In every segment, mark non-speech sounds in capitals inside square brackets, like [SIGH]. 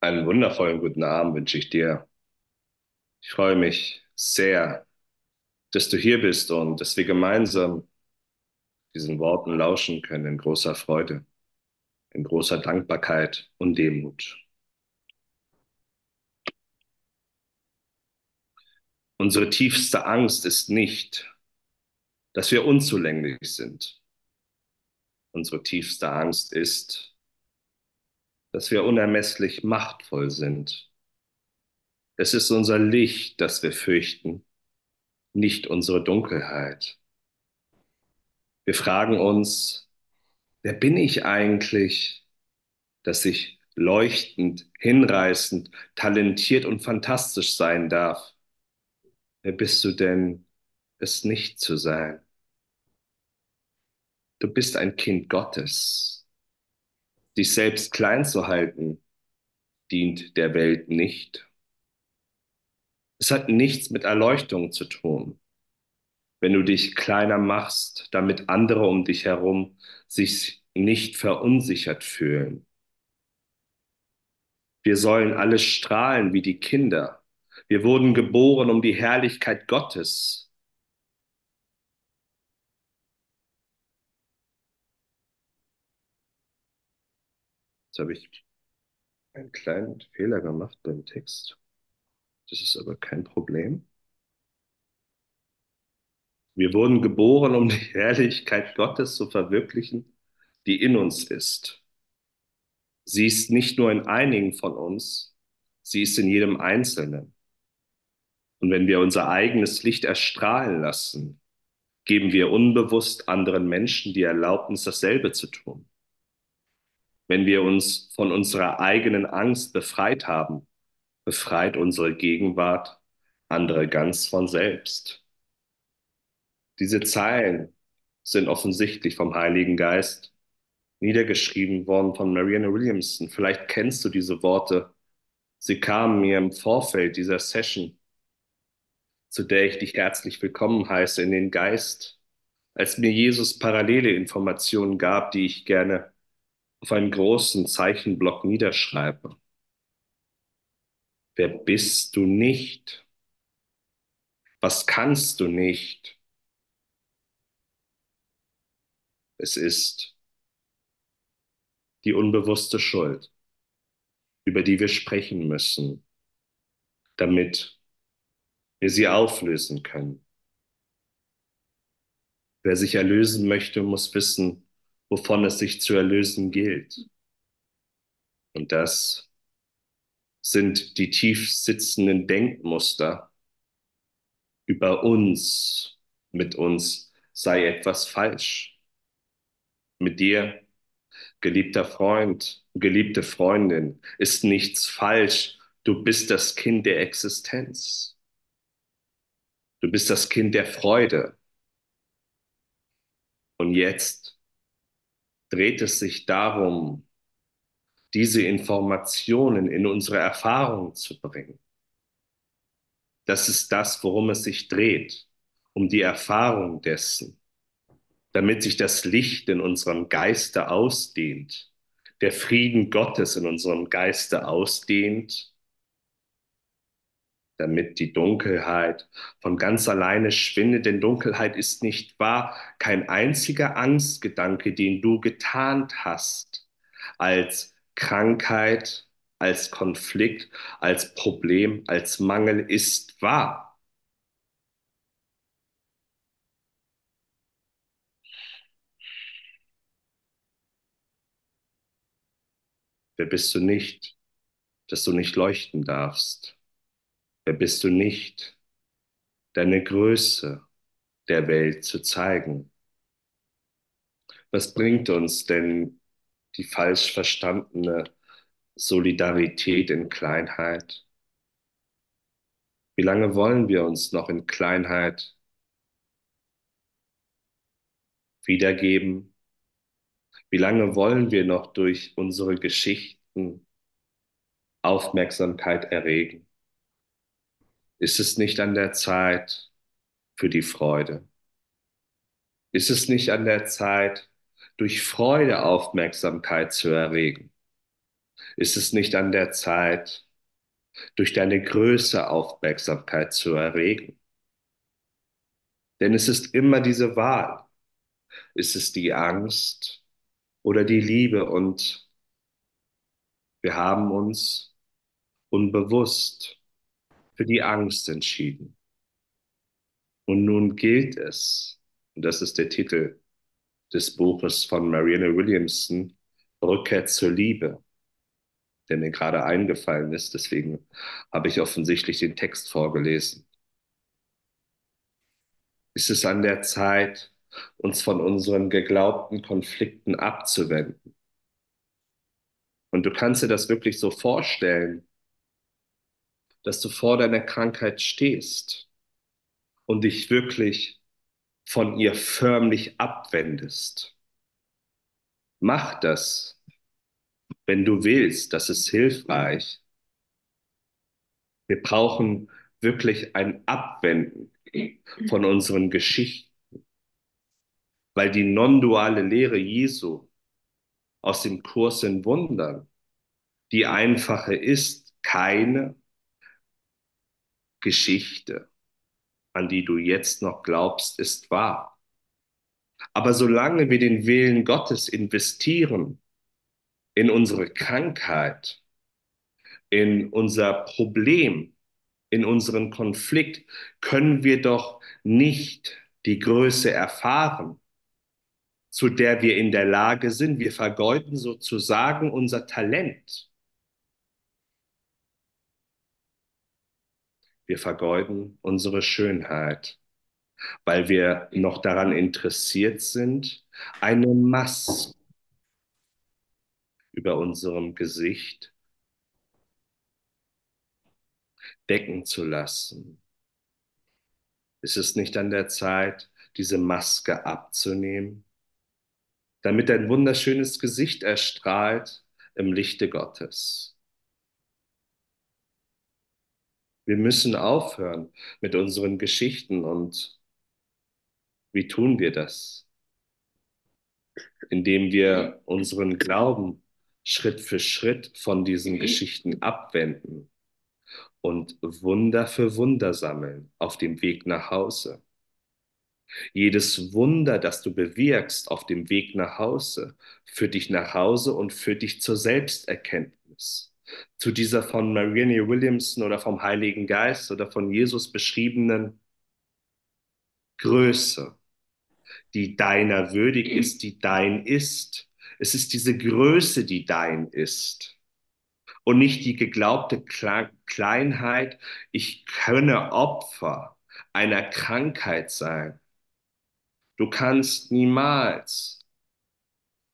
Einen wundervollen guten Abend wünsche ich dir. Ich freue mich sehr, dass du hier bist und dass wir gemeinsam diesen Worten lauschen können in großer Freude, in großer Dankbarkeit und Demut. Unsere tiefste Angst ist nicht, dass wir unzulänglich sind. Unsere tiefste Angst ist, dass wir unermesslich machtvoll sind. Es ist unser Licht, das wir fürchten, nicht unsere Dunkelheit. Wir fragen uns, wer bin ich eigentlich, dass ich leuchtend, hinreißend, talentiert und fantastisch sein darf? Wer bist du denn, es nicht zu sein? Du bist ein Kind Gottes. Dich selbst klein zu halten, dient der Welt nicht. Es hat nichts mit Erleuchtung zu tun. Wenn du dich kleiner machst, damit andere um dich herum sich nicht verunsichert fühlen. Wir sollen alle strahlen wie die Kinder. Wir wurden geboren um die Herrlichkeit Gottes. Jetzt habe ich einen kleinen Fehler gemacht beim Text. Das ist aber kein Problem. Wir wurden geboren, um die Herrlichkeit Gottes zu verwirklichen, die in uns ist. Sie ist nicht nur in einigen von uns, sie ist in jedem Einzelnen. Und wenn wir unser eigenes Licht erstrahlen lassen, geben wir unbewusst anderen Menschen die Erlaubnis, dasselbe zu tun. Wenn wir uns von unserer eigenen Angst befreit haben, befreit unsere Gegenwart andere ganz von selbst. Diese Zeilen sind offensichtlich vom Heiligen Geist niedergeschrieben worden von Marianne Williamson. Vielleicht kennst du diese Worte. Sie kamen mir im Vorfeld dieser Session, zu der ich dich herzlich willkommen heiße, in den Geist, als mir Jesus parallele Informationen gab, die ich gerne auf einen großen Zeichenblock niederschreibe. Wer bist du nicht? Was kannst du nicht? Es ist die unbewusste Schuld, über die wir sprechen müssen, damit wir sie auflösen können. Wer sich erlösen möchte, muss wissen, wovon es sich zu erlösen gilt. Und das sind die tief sitzenden Denkmuster über uns, mit uns sei etwas falsch. Mit dir, geliebter Freund, geliebte Freundin, ist nichts falsch. Du bist das Kind der Existenz. Du bist das Kind der Freude. Und jetzt dreht es sich darum, diese Informationen in unsere Erfahrung zu bringen. Das ist das, worum es sich dreht, um die Erfahrung dessen, damit sich das Licht in unserem Geiste ausdehnt, der Frieden Gottes in unserem Geiste ausdehnt, damit die Dunkelheit von ganz alleine schwindet, denn Dunkelheit ist nicht wahr, kein einziger Angstgedanke, den du getarnt hast, als Krankheit, als Konflikt, als Problem, als Mangel ist wahr. Wer bist du nicht, dass du nicht leuchten darfst? Wer bist du nicht, deine Größe der Welt zu zeigen? Was bringt uns denn die falsch verstandene Solidarität in Kleinheit? Wie lange wollen wir uns noch in Kleinheit wiedergeben? Wie lange wollen wir noch durch unsere Geschichten Aufmerksamkeit erregen? Ist es nicht an der Zeit für die Freude? Ist es nicht an der Zeit, durch Freude Aufmerksamkeit zu erregen? Ist es nicht an der Zeit, durch deine Größe Aufmerksamkeit zu erregen? Denn es ist immer diese Wahl. Ist es die Angst oder die Liebe? Und wir haben uns unbewusst für die Angst entschieden. Und nun gilt es, und das ist der Titel des Buches von Marianne Williamson, Rückkehr zur Liebe, der mir gerade eingefallen ist. Deswegen habe ich offensichtlich den Text vorgelesen. Ist es an der Zeit, uns von unseren geglaubten Konflikten abzuwenden? Und du kannst dir das wirklich so vorstellen, dass du vor deiner Krankheit stehst und dich wirklich von ihr förmlich abwendest. Mach das, wenn du willst, das ist hilfreich. Wir brauchen wirklich ein Abwenden von unseren Geschichten, weil die non-duale Lehre Jesu aus dem Kurs in Wundern die einfache ist, keine Geschichte, an die du jetzt noch glaubst, ist wahr. Aber solange wir den Willen Gottes investieren in unsere Krankheit, in unser Problem, in unseren Konflikt, können wir doch nicht die Größe erfahren, zu der wir in der Lage sind. Wir vergeuden sozusagen unser Talent. Wir vergeuden unsere Schönheit, weil wir noch daran interessiert sind, eine Maske über unserem Gesicht decken zu lassen. Ist es nicht an der Zeit, diese Maske abzunehmen, damit ein wunderschönes Gesicht erstrahlt im Lichte Gottes? Wir müssen aufhören mit unseren Geschichten und wie tun wir das? Indem wir unseren Glauben Schritt für Schritt von diesen Geschichten abwenden und Wunder für Wunder sammeln auf dem Weg nach Hause. Jedes Wunder, das du bewirkst auf dem Weg nach Hause, führt dich nach Hause und führt dich zur Selbsterkenntnis zu dieser von Marianne Williamson oder vom Heiligen Geist oder von Jesus beschriebenen Größe, die deiner würdig ist, die dein ist. Es ist diese Größe, die dein ist. Und nicht die geglaubte Kleinheit, ich könne Opfer einer Krankheit sein. Du kannst niemals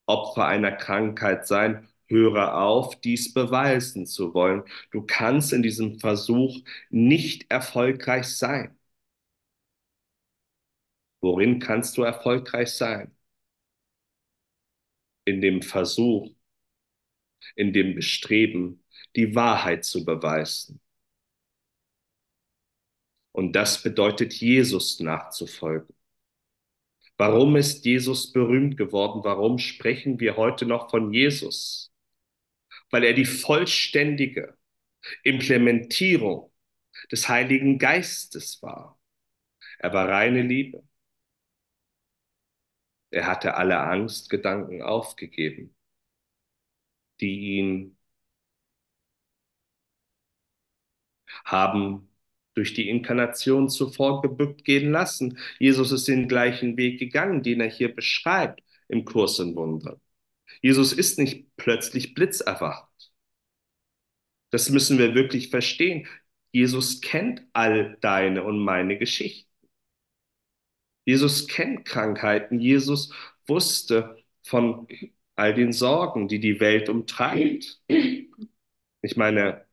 Opfer einer Krankheit sein Höre auf, dies beweisen zu wollen. Du kannst in diesem Versuch nicht erfolgreich sein. Worin kannst du erfolgreich sein? In dem Versuch, in dem Bestreben, die Wahrheit zu beweisen. Und das bedeutet, Jesus nachzufolgen. Warum ist Jesus berühmt geworden? Warum sprechen wir heute noch von Jesus? Weil er die vollständige Implementierung des Heiligen Geistes war. Er war reine Liebe. Er hatte alle Angstgedanken aufgegeben, die ihn haben durch die Inkarnation zuvor gebückt gehen lassen. Jesus ist den gleichen Weg gegangen, den er hier beschreibt im Kurs in Wundern. Jesus ist nicht plötzlich blitzerwacht. Das müssen wir wirklich verstehen. Jesus kennt all deine und meine Geschichten. Jesus kennt Krankheiten. Jesus wusste von all den Sorgen, die die Welt umtreibt. Ich meine,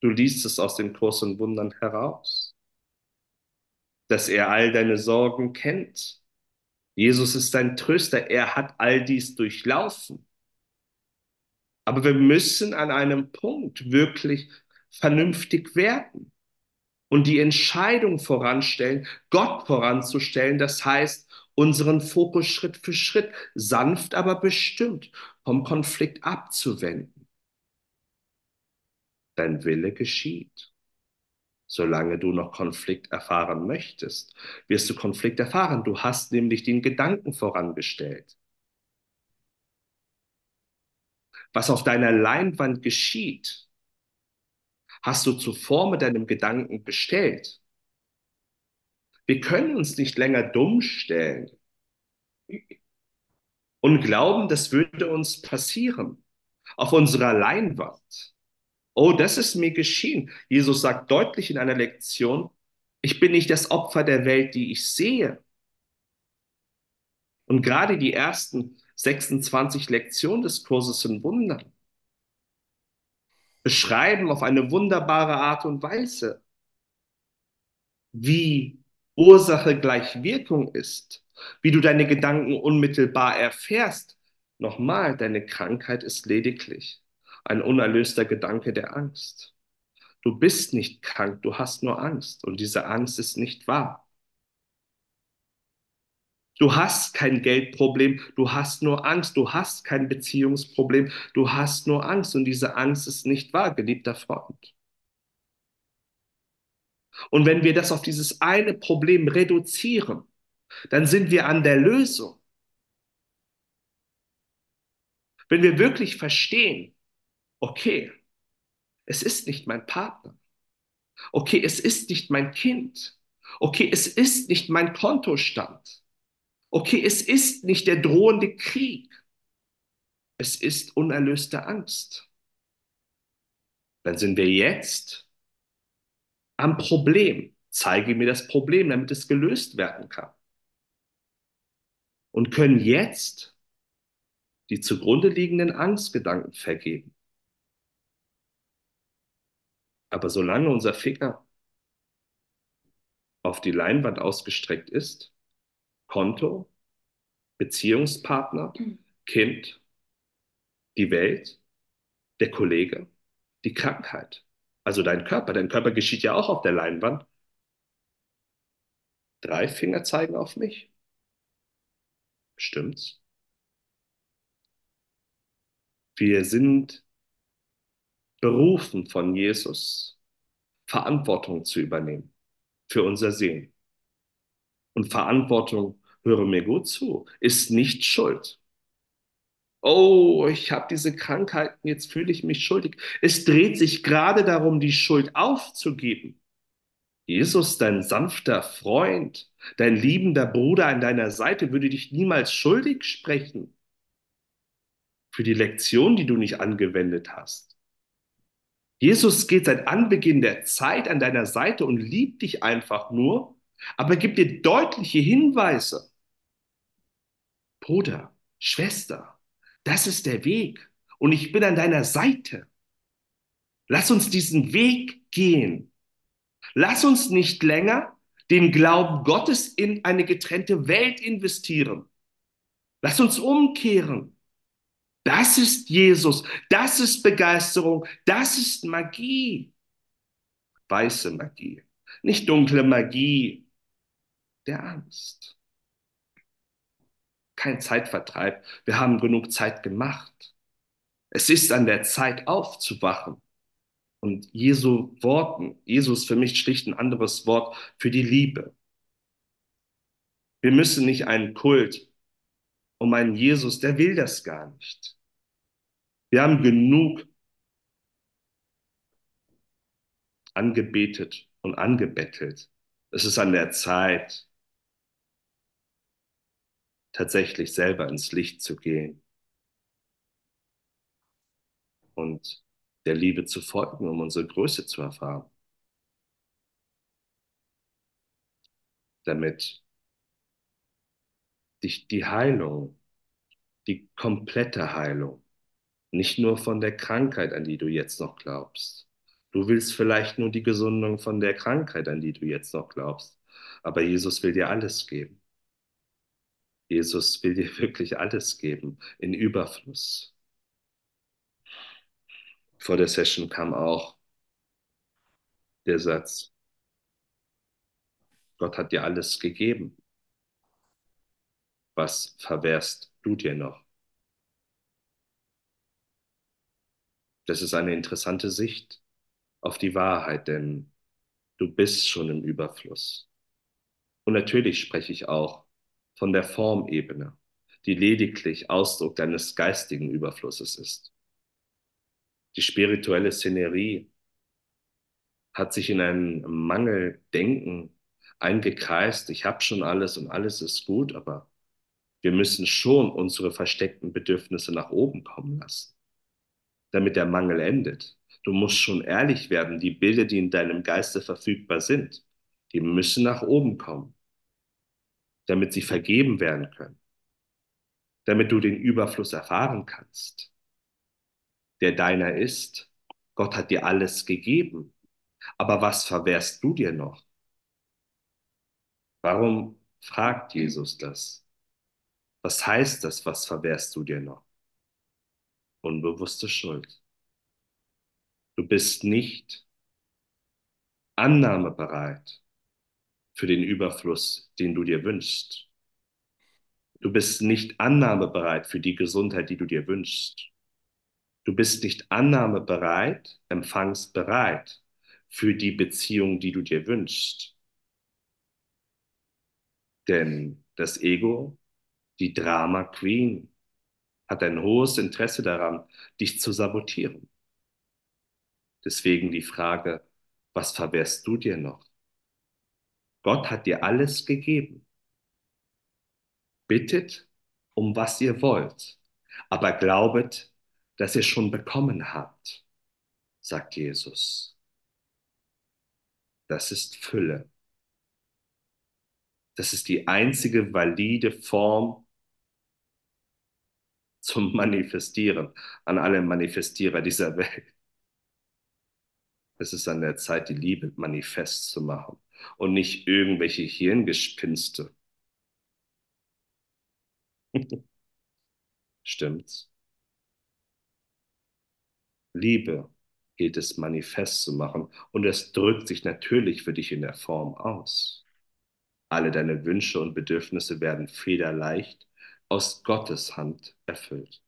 du liest es aus den und Wundern heraus, dass er all deine Sorgen kennt Jesus ist dein Tröster. Er hat all dies durchlaufen. Aber wir müssen an einem Punkt wirklich vernünftig werden und die Entscheidung voranstellen, Gott voranzustellen. Das heißt, unseren Fokus Schritt für Schritt, sanft aber bestimmt vom Konflikt abzuwenden. dein Wille geschieht. Solange du noch Konflikt erfahren möchtest, wirst du Konflikt erfahren. Du hast nämlich den Gedanken vorangestellt. Was auf deiner Leinwand geschieht, hast du zuvor mit deinem Gedanken bestellt. Wir können uns nicht länger dumm stellen und glauben, das würde uns passieren auf unserer Leinwand. Oh, das ist mir geschehen. Jesus sagt deutlich in einer Lektion, ich bin nicht das Opfer der Welt, die ich sehe. Und gerade die ersten 26 Lektionen des Kurses sind Wundern. Beschreiben auf eine wunderbare Art und Weise, wie Ursache gleich Wirkung ist, wie du deine Gedanken unmittelbar erfährst. Nochmal, deine Krankheit ist lediglich ein unerlöster Gedanke der Angst. Du bist nicht krank, du hast nur Angst und diese Angst ist nicht wahr. Du hast kein Geldproblem, du hast nur Angst, du hast kein Beziehungsproblem, du hast nur Angst und diese Angst ist nicht wahr, geliebter Freund. Und wenn wir das auf dieses eine Problem reduzieren, dann sind wir an der Lösung. Wenn wir wirklich verstehen, okay, es ist nicht mein Partner. Okay, es ist nicht mein Kind. Okay, es ist nicht mein Kontostand. Okay, es ist nicht der drohende Krieg. Es ist unerlöste Angst. Dann sind wir jetzt am Problem. Zeige mir das Problem, damit es gelöst werden kann. Und können jetzt die zugrunde liegenden Angstgedanken vergeben. Aber solange unser Finger auf die Leinwand ausgestreckt ist, Konto, Beziehungspartner, Kind, die Welt, der Kollege, die Krankheit, also dein Körper. Dein Körper geschieht ja auch auf der Leinwand. Drei Finger zeigen auf mich. Stimmt's? Wir sind berufen von Jesus, Verantwortung zu übernehmen für unser Sehen. Und Verantwortung, höre mir gut zu, ist nicht Schuld. Oh, ich habe diese Krankheiten, jetzt fühle ich mich schuldig. Es dreht sich gerade darum, die Schuld aufzugeben. Jesus, dein sanfter Freund, dein liebender Bruder an deiner Seite, würde dich niemals schuldig sprechen für die Lektion, die du nicht angewendet hast. Jesus geht seit Anbeginn der Zeit an deiner Seite und liebt dich einfach nur, aber gibt dir deutliche Hinweise. Bruder, Schwester, das ist der Weg und ich bin an deiner Seite. Lass uns diesen Weg gehen. Lass uns nicht länger den Glauben Gottes in eine getrennte Welt investieren. Lass uns umkehren. Das ist Jesus, das ist Begeisterung, das ist Magie. Weiße Magie, nicht dunkle Magie der Angst. Kein Zeitvertreib, wir haben genug Zeit gemacht. Es ist an der Zeit aufzuwachen. Und Jesu Worten, Jesus für mich schlicht ein anderes Wort für die Liebe. Wir müssen nicht einen Kult um einen Jesus, der will das gar nicht. Wir haben genug angebetet und angebettelt. Es ist an der Zeit, tatsächlich selber ins Licht zu gehen und der Liebe zu folgen, um unsere Größe zu erfahren. Damit dich die Heilung, die komplette Heilung, nicht nur von der Krankheit, an die du jetzt noch glaubst. Du willst vielleicht nur die Gesundung von der Krankheit, an die du jetzt noch glaubst. Aber Jesus will dir alles geben. Jesus will dir [LAUGHS] wirklich alles geben, in Überfluss. Vor der Session kam auch der Satz, Gott hat dir alles gegeben was verwehrst du dir noch? Das ist eine interessante Sicht. auf die Wahrheit, denn du bist schon im Überfluss. Und natürlich spreche ich auch von der Formebene, die lediglich Ausdruck deines geistigen Überflusses ist. Die spirituelle Szenerie hat sich in ein Mangeldenken eingekreist. Ich habe schon alles und alles ist gut, aber wir müssen schon unsere versteckten Bedürfnisse nach oben kommen lassen, damit der Mangel endet. Du musst schon ehrlich werden, die Bilder, die in deinem Geiste verfügbar sind, die müssen nach oben kommen, damit sie vergeben werden können, damit du den Überfluss erfahren kannst, der deiner ist. Gott hat dir alles gegeben. Aber was verwehrst du dir noch? Warum fragt Jesus das? Was heißt das, was verwehrst du dir noch? Unbewusste Schuld. Du bist nicht annahmebereit für den Überfluss, den du dir wünschst. Du bist nicht annahmebereit für die Gesundheit, die du dir wünschst. Du bist nicht annahmebereit, empfangsbereit für die Beziehung, die du dir wünschst. Denn das Ego, die Drama Queen, hat ein hohes Interesse daran, dich zu sabotieren. Deswegen die Frage, was verwehrst du dir noch? Gott hat dir alles gegeben. Bittet um was ihr wollt, aber glaubet, dass ihr schon bekommen habt, sagt Jesus. Das ist Fülle. Das ist die einzige valide Form zum Manifestieren an alle Manifestierer dieser Welt. Es ist an der Zeit, die Liebe manifest zu machen und nicht irgendwelche Hirngespinste. [LAUGHS] Stimmt's? Liebe gilt es manifest zu machen und es drückt sich natürlich für dich in der Form aus. Alle deine Wünsche und Bedürfnisse werden federleicht aus Gottes Hand erfüllt.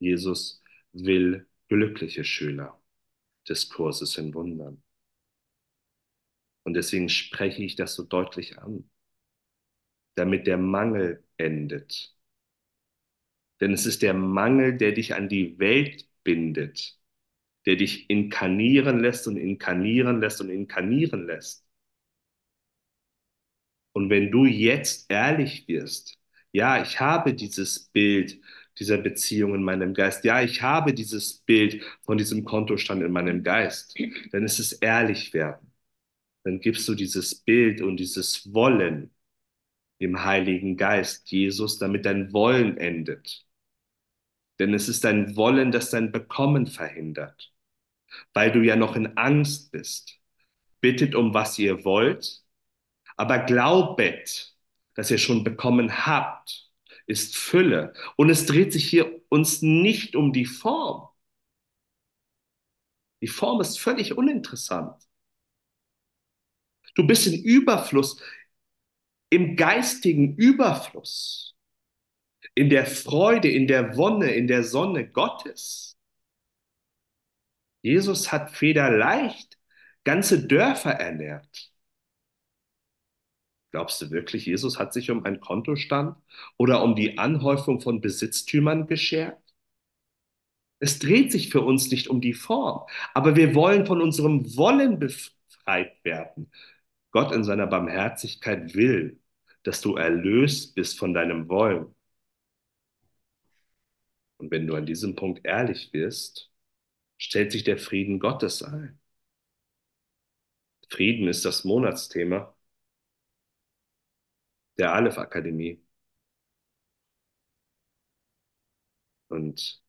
Jesus will glückliche Schüler des Kurses in Wundern. Und deswegen spreche ich das so deutlich an, damit der Mangel endet. Denn es ist der Mangel, der dich an die Welt bindet, der dich inkarnieren lässt und inkarnieren lässt und inkarnieren lässt. Und wenn du jetzt ehrlich wirst, ja, ich habe dieses Bild dieser Beziehung in meinem Geist, ja, ich habe dieses Bild von diesem Kontostand in meinem Geist, dann ist es ehrlich werden. Dann gibst du dieses Bild und dieses Wollen dem Heiligen Geist, Jesus, damit dein Wollen endet. Denn es ist dein Wollen, das dein Bekommen verhindert, weil du ja noch in Angst bist. Bittet um, was ihr wollt, aber glaubet, dass ihr schon bekommen habt, ist Fülle. Und es dreht sich hier uns nicht um die Form. Die Form ist völlig uninteressant. Du bist in Überfluss, im geistigen Überfluss in der Freude, in der Wonne, in der Sonne Gottes. Jesus hat federleicht ganze Dörfer ernährt. Glaubst du wirklich, Jesus hat sich um einen Kontostand oder um die Anhäufung von Besitztümern geschert? Es dreht sich für uns nicht um die Form, aber wir wollen von unserem Wollen befreit werden. Gott in seiner Barmherzigkeit will, dass du erlöst bist von deinem Wollen. Und wenn du an diesem Punkt ehrlich wirst, stellt sich der Frieden Gottes ein. Frieden ist das Monatsthema der Aleph Akademie. Und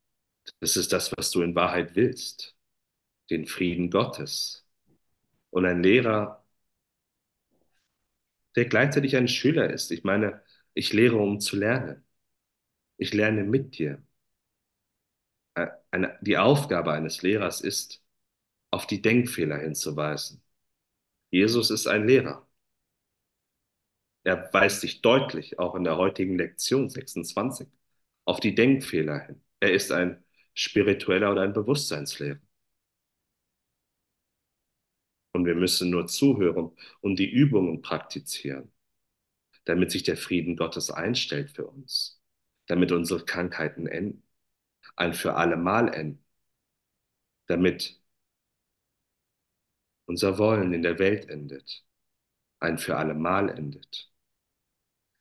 das ist das, was du in Wahrheit willst. Den Frieden Gottes. Und ein Lehrer, der gleichzeitig ein Schüler ist. Ich meine, ich lehre, um zu lernen. Ich lerne mit dir eine, die Aufgabe eines Lehrers ist, auf die Denkfehler hinzuweisen. Jesus ist ein Lehrer. Er weist sich deutlich, auch in der heutigen Lektion 26, auf die Denkfehler hin. Er ist ein spiritueller oder ein Bewusstseinslehrer. Und wir müssen nur zuhören und die Übungen praktizieren, damit sich der Frieden Gottes einstellt für uns, damit unsere Krankheiten enden, ein für alle Mal enden, damit unser Wollen in der Welt endet, ein für alle Mal endet.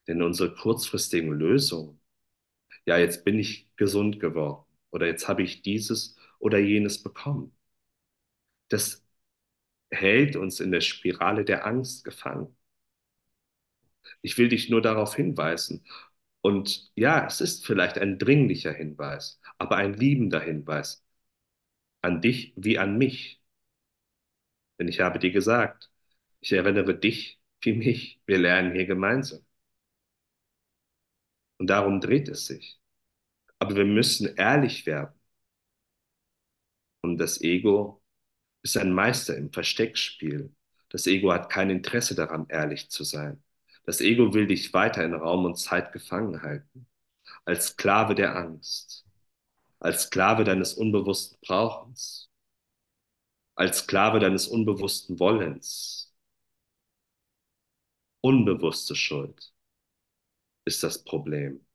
Denn unsere kurzfristigen Lösungen, ja, jetzt bin ich gesund geworden oder jetzt habe ich dieses oder jenes bekommen, das hält uns in der Spirale der Angst gefangen. Ich will dich nur darauf hinweisen. Und ja, es ist vielleicht ein dringlicher Hinweis, aber ein liebender Hinweis an dich wie an mich. Denn ich habe dir gesagt, ich erinnere dich wie mich. Wir lernen hier gemeinsam. Und darum dreht es sich. Aber wir müssen ehrlich werden. Und das Ego ist ein Meister im Versteckspiel. Das Ego hat kein Interesse daran, ehrlich zu sein. Das Ego will dich weiter in Raum und Zeit gefangen halten, als Sklave der Angst, als Sklave deines unbewussten Brauchens, als Sklave deines unbewussten Wollens. Unbewusste Schuld ist das Problem,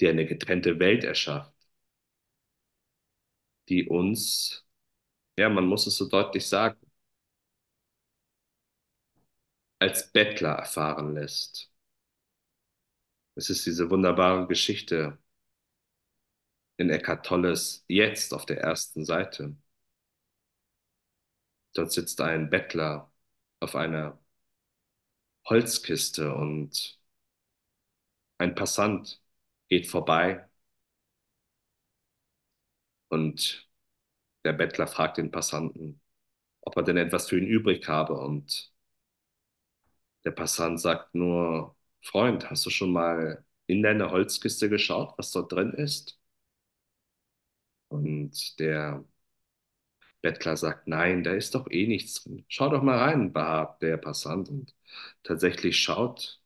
die eine getrennte Welt erschafft, die uns, ja, man muss es so deutlich sagen, als Bettler erfahren lässt. Es ist diese wunderbare Geschichte in Eckhart Tolles Jetzt auf der ersten Seite. Dort sitzt ein Bettler auf einer Holzkiste und ein Passant geht vorbei und der Bettler fragt den Passanten, ob er denn etwas für ihn übrig habe und der Passant sagt nur, Freund, hast du schon mal in deine Holzkiste geschaut, was dort drin ist? Und der Bettler sagt, nein, da ist doch eh nichts drin. Schau doch mal rein, behabt der Passant. Und tatsächlich schaut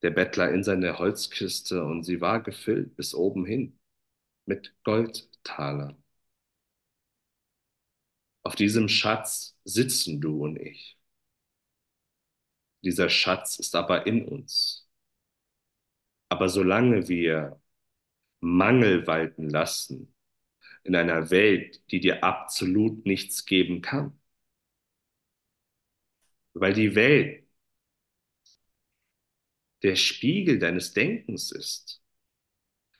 der Bettler in seine Holzkiste und sie war gefüllt bis oben hin mit Goldtalern. Auf diesem Schatz sitzen du und ich. Dieser Schatz ist aber in uns. Aber solange wir Mangel walten lassen in einer Welt, die dir absolut nichts geben kann, weil die Welt der Spiegel deines Denkens ist.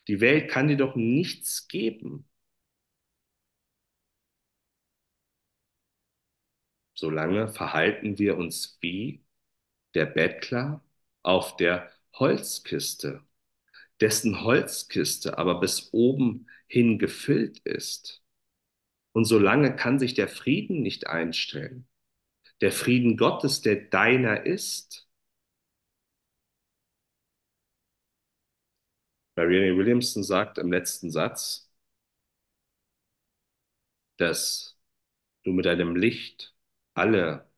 Die Welt kann dir doch nichts geben. Solange verhalten wir uns wie der Bettler auf der Holzkiste, dessen Holzkiste aber bis oben hin gefüllt ist. Und solange kann sich der Frieden nicht einstellen. Der Frieden Gottes, der deiner ist. Marianne Williamson sagt im letzten Satz, dass du mit deinem Licht alle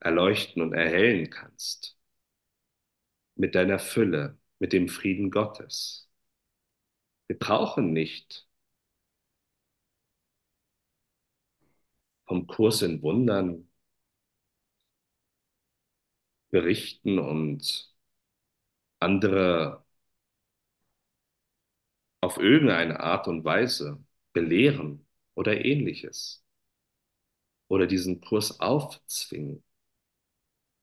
erleuchten und erhellen kannst. Mit deiner Fülle, mit dem Frieden Gottes. Wir brauchen nicht vom Kurs in Wundern berichten und andere auf irgendeine Art und Weise belehren oder ähnliches oder diesen Kurs aufzwingen.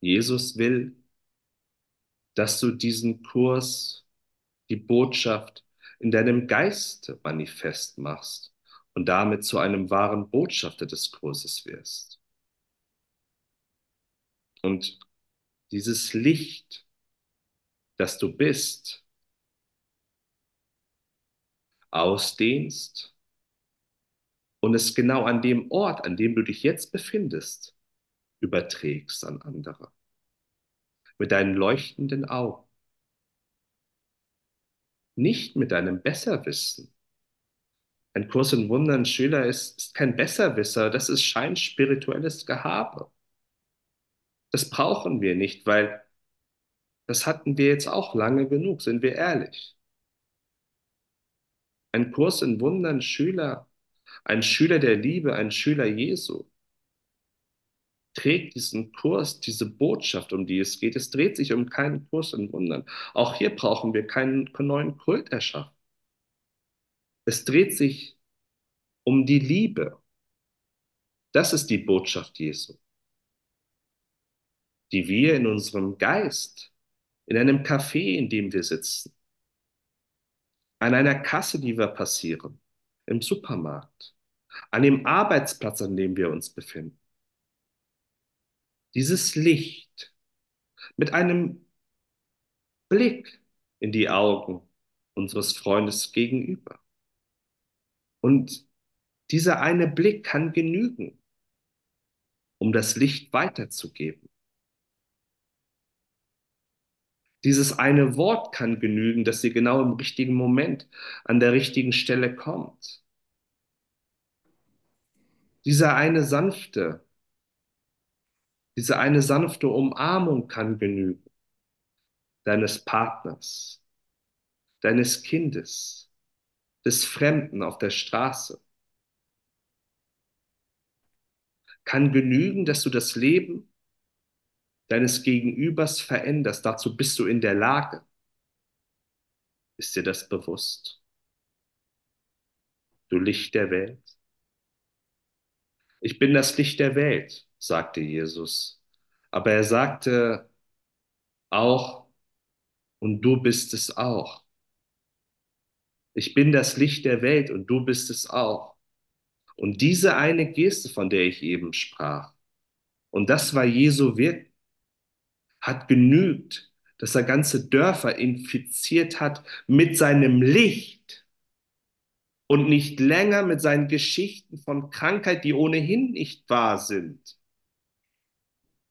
Jesus will, dass du diesen Kurs, die Botschaft in deinem Geist manifest machst und damit zu einem wahren Botschafter des Kurses wirst. Und dieses Licht, das du bist, ausdehnst und es genau an dem Ort, an dem du dich jetzt befindest, überträgst an andere. Mit deinen leuchtenden Augen. Nicht mit deinem Besserwissen. Ein Kurs in Wundern Schüler ist, ist kein Besserwisser, das ist scheinspirituelles Gehabe. Das brauchen wir nicht, weil das hatten wir jetzt auch lange genug, sind wir ehrlich. Ein Kurs in Wundern Schüler, ein Schüler der Liebe, ein Schüler Jesu trägt diesen Kurs, diese Botschaft, um die es geht. Es dreht sich um keinen Kurs in Wundern. Auch hier brauchen wir keinen neuen Kult erschaffen. Es dreht sich um die Liebe. Das ist die Botschaft Jesu, die wir in unserem Geist, in einem Café, in dem wir sitzen, an einer Kasse, die wir passieren, im Supermarkt, an dem Arbeitsplatz, an dem wir uns befinden. Dieses Licht mit einem Blick in die Augen unseres Freundes gegenüber. Und dieser eine Blick kann genügen, um das Licht weiterzugeben. Dieses eine Wort kann genügen, dass sie genau im richtigen Moment an der richtigen Stelle kommt. Dieser eine sanfte, diese eine sanfte Umarmung kann genügen. Deines Partners, deines Kindes, des Fremden auf der Straße. Kann genügen, dass du das Leben deines Gegenübers veränderst. Dazu bist du in der Lage. Ist dir das bewusst? Du Licht der Welt. Ich bin das Licht der Welt, sagte Jesus. Aber er sagte auch, und du bist es auch. Ich bin das Licht der Welt und du bist es auch. Und diese eine Geste, von der ich eben sprach, und das war Jesu Wirken, hat genügt, dass er ganze Dörfer infiziert hat mit seinem Licht und nicht länger mit seinen Geschichten von Krankheit, die ohnehin nicht wahr sind.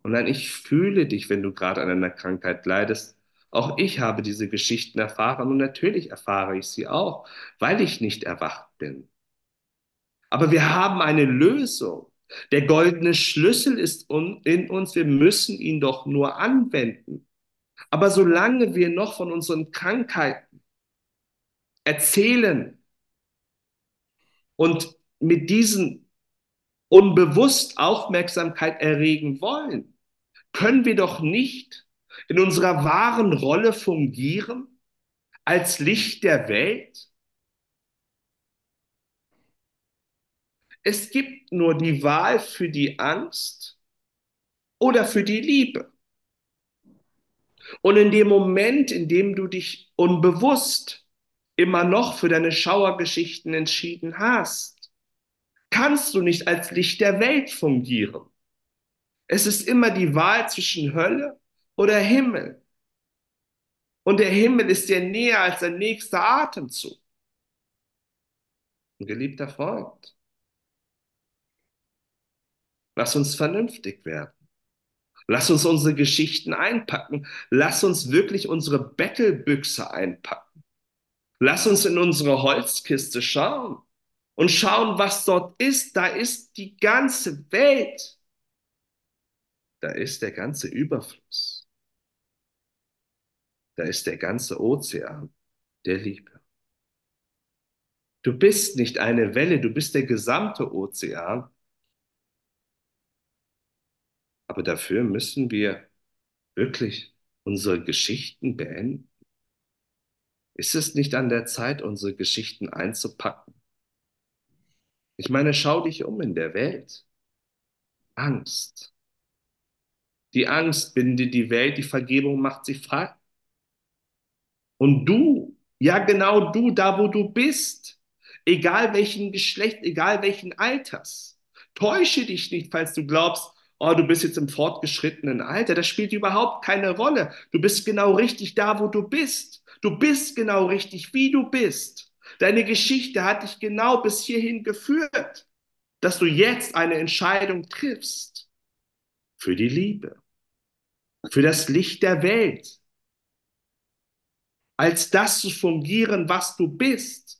Und dann ich fühle dich, wenn du gerade an einer Krankheit leidest. Auch ich habe diese Geschichten erfahren und natürlich erfahre ich sie auch, weil ich nicht erwacht bin. Aber wir haben eine Lösung. Der goldene Schlüssel ist in uns, wir müssen ihn doch nur anwenden. Aber solange wir noch von unseren Krankheiten erzählen und mit diesen unbewusst Aufmerksamkeit erregen wollen, können wir doch nicht in unserer wahren Rolle fungieren als Licht der Welt? Es gibt nur die Wahl für die Angst oder für die Liebe. Und in dem Moment, in dem du dich unbewusst immer noch für deine Schauergeschichten entschieden hast, kannst du nicht als Licht der Welt fungieren. Es ist immer die Wahl zwischen Hölle oder Himmel. Und der Himmel ist dir näher als dein nächster Atemzug. Ein geliebter Freund, Lass uns vernünftig werden. Lass uns unsere Geschichten einpacken. Lass uns wirklich unsere Bettelbüchse einpacken. Lass uns in unsere Holzkiste schauen und schauen, was dort ist. Da ist die ganze Welt. Da ist der ganze Überfluss. Da ist der ganze Ozean der Liebe. Du bist nicht eine Welle, du bist der gesamte Ozean Aber dafür müssen wir wirklich unsere Geschichten beenden. Ist es nicht an der Zeit, unsere Geschichten einzupacken? Ich meine, schau dich um in der Welt. Angst. Die Angst bindet die Welt, die Vergebung macht sie frei. Und du, ja genau du, da wo du bist, egal welchen Geschlecht, egal welchen Alters, täusche dich nicht, falls du glaubst, oh, du bist jetzt im fortgeschrittenen Alter. Das spielt überhaupt keine Rolle. Du bist genau richtig da, wo du bist. Du bist genau richtig, wie du bist. Deine Geschichte hat dich genau bis hierhin geführt, dass du jetzt eine Entscheidung triffst für die Liebe, für das Licht der Welt, als das zu fungieren, was du bist.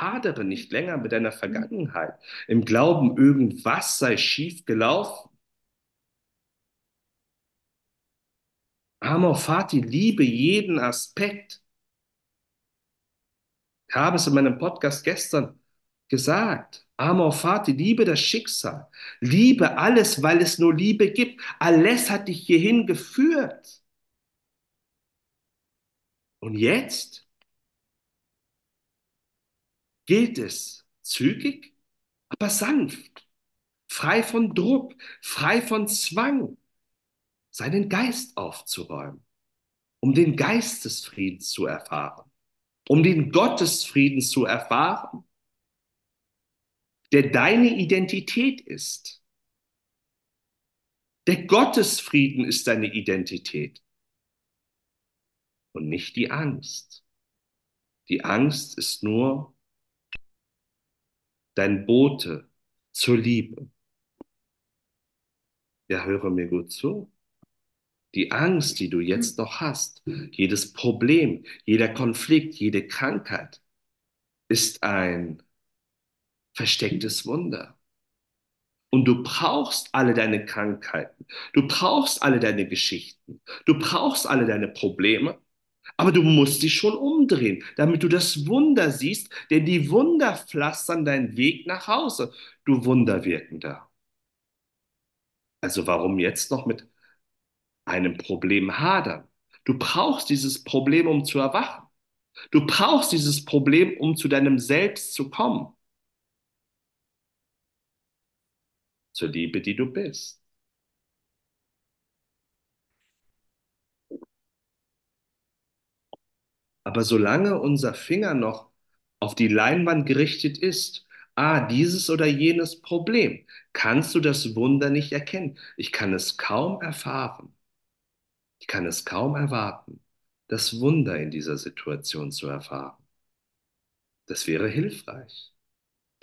Hadere nicht länger mit deiner Vergangenheit, im Glauben, irgendwas sei schief gelaufen. Amor Fati, liebe jeden Aspekt. Ich habe es in meinem Podcast gestern gesagt. Amor Fati, liebe das Schicksal, liebe alles, weil es nur Liebe gibt. Alles hat dich hierhin geführt. Und jetzt gilt es zügig, aber sanft, frei von Druck, frei von Zwang, seinen Geist aufzuräumen, um den Geistesfrieden zu erfahren, um den Gottesfrieden zu erfahren der deine Identität ist. Der Gottesfrieden ist deine Identität und nicht die Angst. Die Angst ist nur dein Bote zur Liebe. Ja, höre mir gut zu. Die Angst, die du jetzt noch hast, jedes Problem, jeder Konflikt, jede Krankheit, ist ein verstecktes Wunder. Und du brauchst alle deine Krankheiten, du brauchst alle deine Geschichten, du brauchst alle deine Probleme, aber du musst dich schon umdrehen, damit du das Wunder siehst, denn die Wunder pflastern deinen Weg nach Hause, du Wunderwirkender. Also warum jetzt noch mit einem Problem hadern? Du brauchst dieses Problem, um zu erwachen. Du brauchst dieses Problem, um zu deinem Selbst zu kommen. zur Liebe, die du bist. Aber solange unser Finger noch auf die Leinwand gerichtet ist, ah, dieses oder jenes Problem, kannst du das Wunder nicht erkennen. Ich kann es kaum erfahren. Ich kann es kaum erwarten, das Wunder in dieser Situation zu erfahren. Das wäre hilfreich,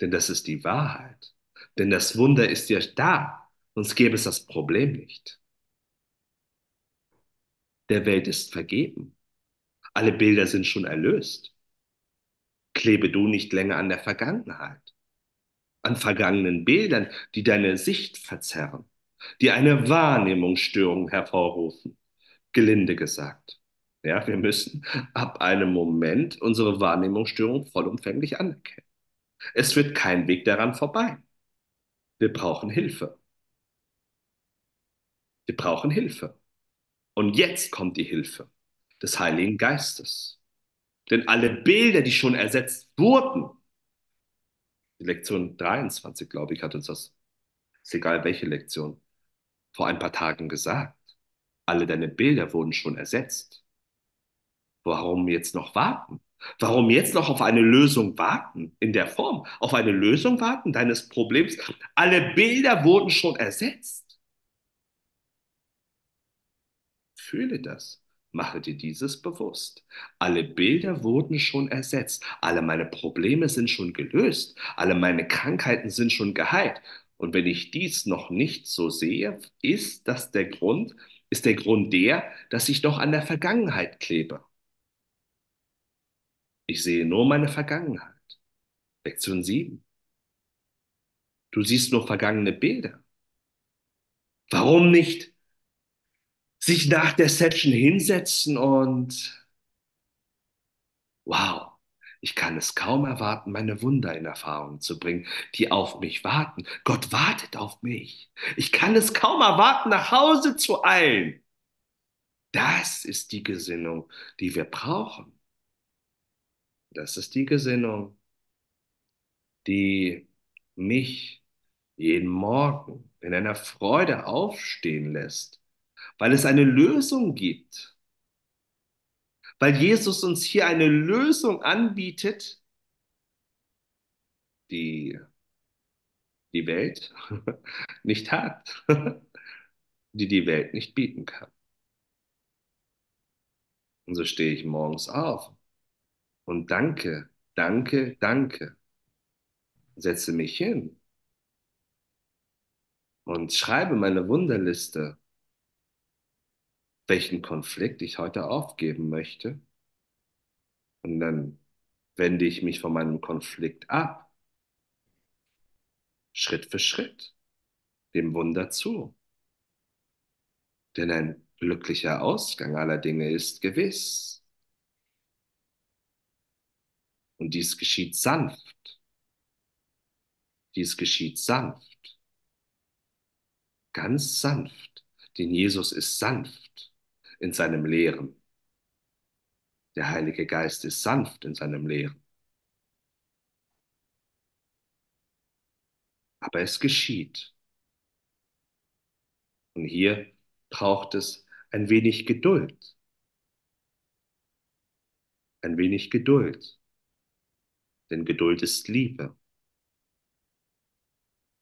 denn das ist die Wahrheit. Denn das Wunder ist ja da, sonst gäbe es das Problem nicht. Der Welt ist vergeben. Alle Bilder sind schon erlöst. Klebe du nicht länger an der Vergangenheit, an vergangenen Bildern, die deine Sicht verzerren, die eine Wahrnehmungsstörung hervorrufen, gelinde gesagt. Ja, wir müssen ab einem Moment unsere Wahrnehmungsstörung vollumfänglich anerkennen. Es wird kein Weg daran vorbei. Wir brauchen Hilfe. Wir brauchen Hilfe. Und jetzt kommt die Hilfe des Heiligen Geistes. Denn alle Bilder, die schon ersetzt wurden, die Lektion 23, glaube ich, hat uns das, ist egal welche Lektion, vor ein paar Tagen gesagt. Alle deine Bilder wurden schon ersetzt. Warum jetzt noch warten? Warum jetzt noch auf eine Lösung warten in der Form? Auf eine Lösung warten deines Problems? Alle Bilder wurden schon ersetzt. Fühle das. Mache dir dieses bewusst. Alle Bilder wurden schon ersetzt. Alle meine Probleme sind schon gelöst. Alle meine Krankheiten sind schon geheilt. Und wenn ich dies noch nicht so sehe, ist das der Grund, ist der Grund der, dass ich noch an der Vergangenheit klebe. Ich sehe nur meine Vergangenheit. Lektion 7. Du siehst nur vergangene Bilder. Warum nicht sich nach der Session hinsetzen und wow, ich kann es kaum erwarten, meine Wunder in Erfahrung zu bringen, die auf mich warten. Gott wartet auf mich. Ich kann es kaum erwarten, nach Hause zu eilen. Das ist die Gesinnung, die wir brauchen. Das ist die Gesinnung, die mich jeden Morgen in einer Freude aufstehen lässt, weil es eine Lösung gibt, weil Jesus uns hier eine Lösung anbietet, die die Welt [LAUGHS] nicht hat, [LAUGHS] die die Welt nicht bieten kann. Und so stehe ich morgens auf und danke, danke, danke. Setze mich hin und schreibe meine Wunderliste, welchen Konflikt ich heute aufgeben möchte. Und dann wende ich mich von meinem Konflikt ab, Schritt für Schritt, dem Wunder zu. Denn ein glücklicher Ausgang aller Dinge ist gewiss. Und dies geschieht sanft. Dies geschieht sanft, ganz sanft, denn Jesus ist sanft in seinem Lehren. Der Heilige Geist ist sanft in seinem Lehren. Aber es geschieht. Und hier braucht es ein wenig Geduld. Ein wenig Geduld. Denn Geduld ist Liebe.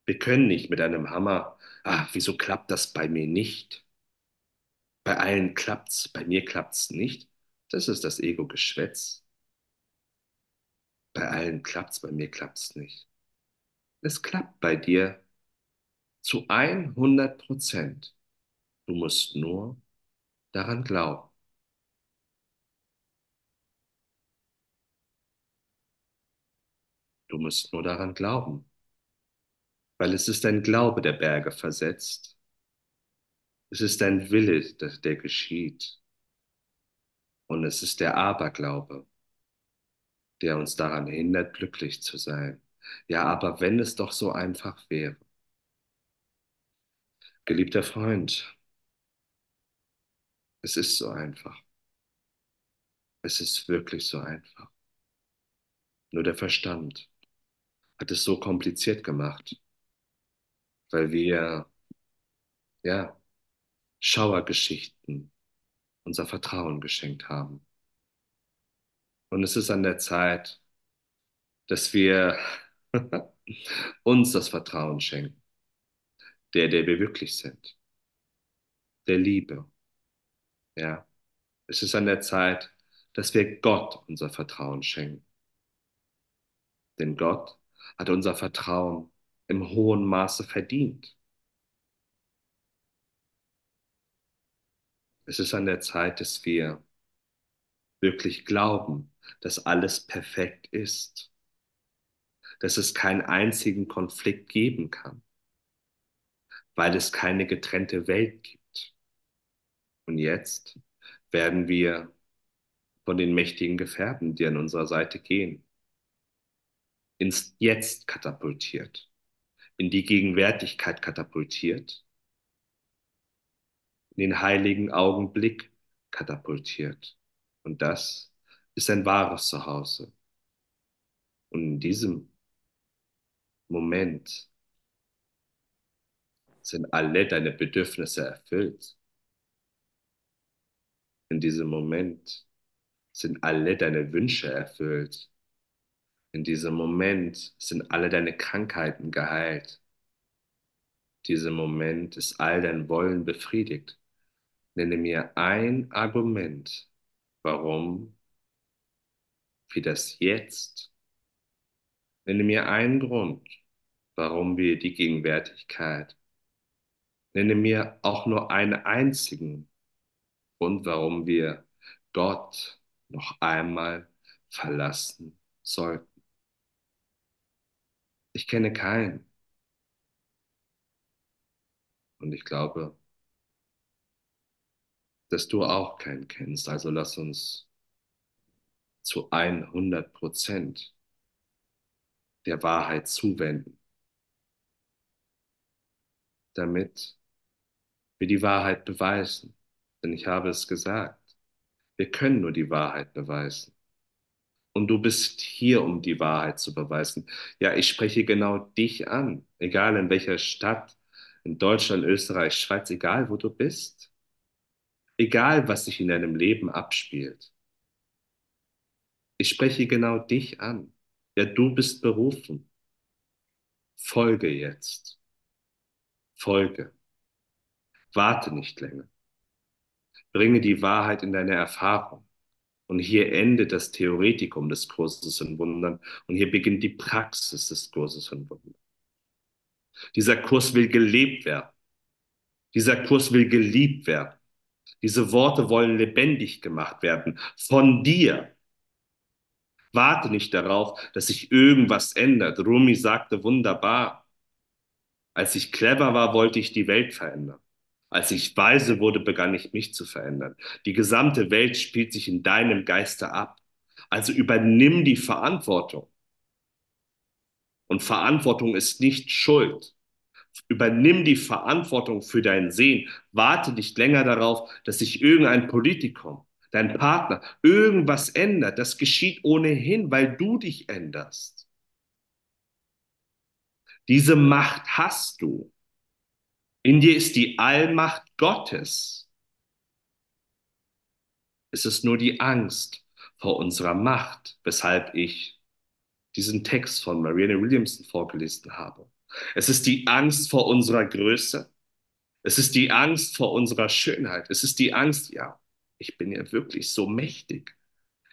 Wir können nicht mit einem Hammer, ah, wieso klappt das bei mir nicht? Bei allen klappt's, bei mir klappt's nicht. Das ist das Ego-Geschwätz. Bei allen klappt's, bei mir klappt's nicht. Es klappt bei dir zu 100 Prozent. Du musst nur daran glauben. Du musst nur daran glauben, weil es ist dein Glaube, der Berge versetzt. Es ist dein Wille, der geschieht. Und es ist der Aberglaube, der uns daran hindert, glücklich zu sein. Ja, aber wenn es doch so einfach wäre. Geliebter Freund, es ist so einfach. Es ist wirklich so einfach. Nur der Verstand hat es so kompliziert gemacht, weil wir, ja, Schauergeschichten unser Vertrauen geschenkt haben. Und es ist an der Zeit, dass wir [LAUGHS] uns das Vertrauen schenken, der, der wir wirklich sind, der Liebe. Ja, es ist an der Zeit, dass wir Gott unser Vertrauen schenken. Denn Gott hat unser Vertrauen im hohen Maße verdient. Es ist an der Zeit, dass wir wirklich glauben, dass alles perfekt ist, dass es keinen einzigen Konflikt geben kann, weil es keine getrennte Welt gibt. Und jetzt werden wir von den mächtigen Gefährten, die an unserer Seite gehen, ins Jetzt katapultiert, in die Gegenwärtigkeit katapultiert, in den heiligen Augenblick katapultiert. Und das ist ein wahres Zuhause. Und in diesem Moment sind alle deine Bedürfnisse erfüllt. In diesem Moment sind alle deine Wünsche erfüllt. In diesem Moment sind alle deine Krankheiten geheilt. In diesem Moment ist all dein Wollen befriedigt. Nenne mir ein Argument, warum für das Jetzt. Nenne mir einen Grund, warum wir die Gegenwärtigkeit. Nenne mir auch nur einen einzigen Grund, warum wir Gott noch einmal verlassen sollten. Ich kenne keinen. Und ich glaube, dass du auch keinen kennst. Also lass uns zu 100 Prozent der Wahrheit zuwenden, damit wir die Wahrheit beweisen. Denn ich habe es gesagt, wir können nur die Wahrheit beweisen. Und du bist hier, um die Wahrheit zu beweisen. Ja, ich spreche genau dich an, egal in welcher Stadt, in Deutschland, Österreich, Schweiz, egal wo du bist. Egal, was sich in deinem Leben abspielt. Ich spreche genau dich an. Ja, du bist berufen. Folge jetzt. Folge. Warte nicht länger. Bringe die Wahrheit in deine Erfahrung. Und hier endet das Theoretikum des Kurses in Wundern und hier beginnt die Praxis des Kurses in Wundern. Dieser Kurs will gelebt werden. Dieser Kurs will geliebt werden. Diese Worte wollen lebendig gemacht werden von dir. Warte nicht darauf, dass sich irgendwas ändert. Rumi sagte wunderbar, als ich clever war, wollte ich die Welt verändern. Als ich weise wurde, begann ich mich zu verändern. Die gesamte Welt spielt sich in deinem Geiste ab. Also übernimm die Verantwortung. Und Verantwortung ist nicht Schuld. Übernimm die Verantwortung für dein Sehen. Warte nicht länger darauf, dass sich irgendein Politikum, dein Partner, irgendwas ändert. Das geschieht ohnehin, weil du dich änderst. Diese Macht hast du. In dir ist die Allmacht Gottes. Es ist nur die Angst vor unserer Macht, weshalb ich diesen Text von Marianne Williamson vorgelesen habe. Es ist die Angst vor unserer Größe. Es ist die Angst vor unserer Schönheit. Es ist die Angst, ja, ich bin ja wirklich so mächtig.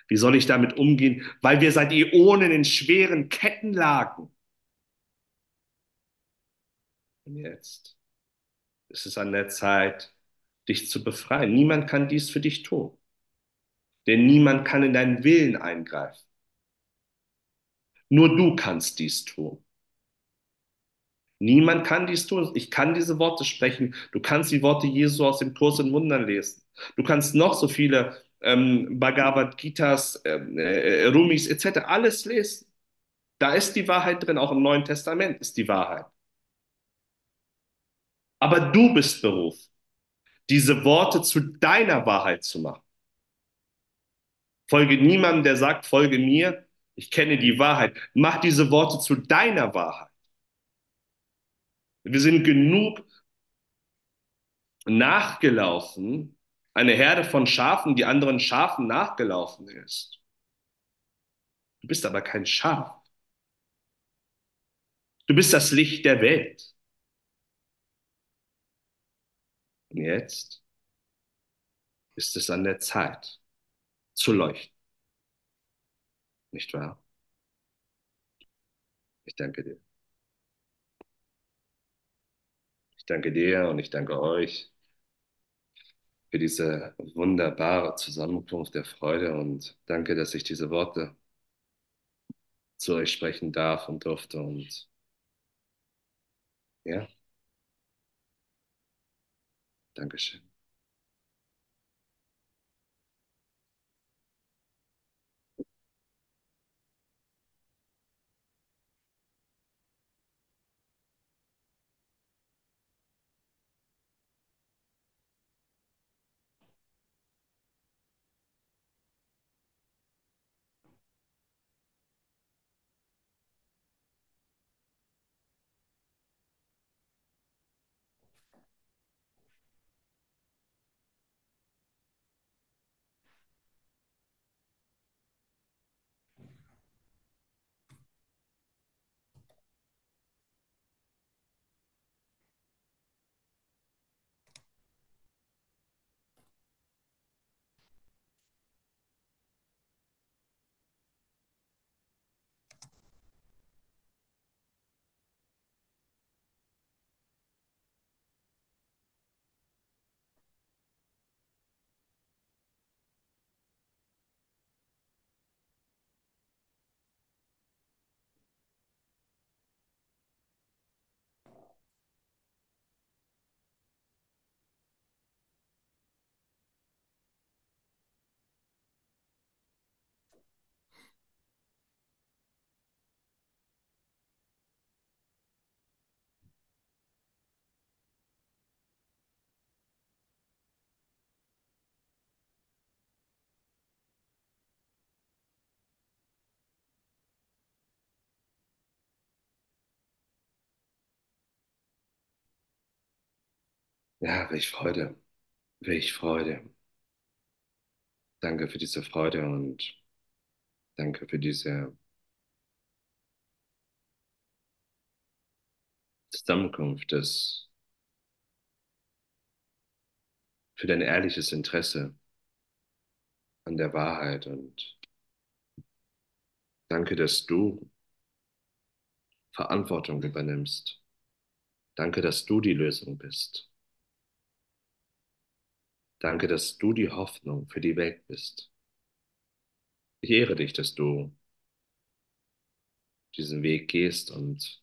Wie soll ich damit umgehen? Weil wir seit Äonen in schweren Ketten lagen. Und jetzt ist es an der Zeit, dich zu befreien. Niemand kann dies für dich tun. Denn niemand kann in deinen Willen eingreifen. Nur du kannst dies tun. Niemand kann dies tun. Ich kann diese Worte sprechen. Du kannst die Worte Jesu aus dem Kurs in Wundern lesen. Du kannst noch so viele ähm, Bhagavad Gitas, ähm, äh, Rumis etc. alles lesen. Da ist die Wahrheit drin. Auch im Neuen Testament ist die Wahrheit. Aber du bist berufen, diese Worte zu deiner Wahrheit zu machen. Folge niemandem, der sagt, folge mir. Ich kenne die Wahrheit. Mach diese Worte zu deiner Wahrheit. Wir sind genug nachgelaufen, eine Herde von Schafen, die anderen Schafen nachgelaufen ist. Du bist aber kein Schaf. Du bist das Licht der Welt. Und jetzt ist es an der Zeit zu leuchten. Nicht wahr? Ich danke dir. Ich danke dir und ich danke euch für diese wunderbare Zusammenkunft der Freude und danke, dass ich diese Worte zu euch sprechen darf und durfte und ja, Dankeschön. Ja, welch Freude, welch Freude. Danke für diese Freude und danke für diese Zusammenkunft, das, für dein ehrliches Interesse an der Wahrheit und danke, dass du Verantwortung übernimmst. Danke, dass du die Lösung bist. Danke, dass du die Hoffnung für die Welt bist. Ich ehre dich, dass du diesen Weg gehst und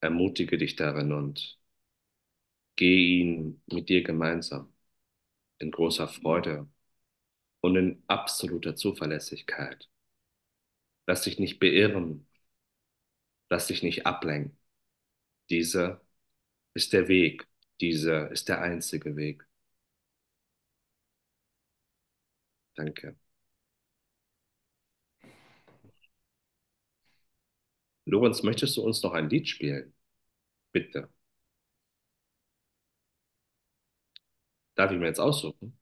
ermutige dich darin und geh ihn mit dir gemeinsam in großer Freude und in absoluter Zuverlässigkeit. Lass dich nicht beirren Lass dich nicht ablenken. Dieser ist der Weg. Dieser ist der einzige Weg. Danke. Lorenz, möchtest du uns noch ein Lied spielen? Bitte. Darf ich mir jetzt aussuchen?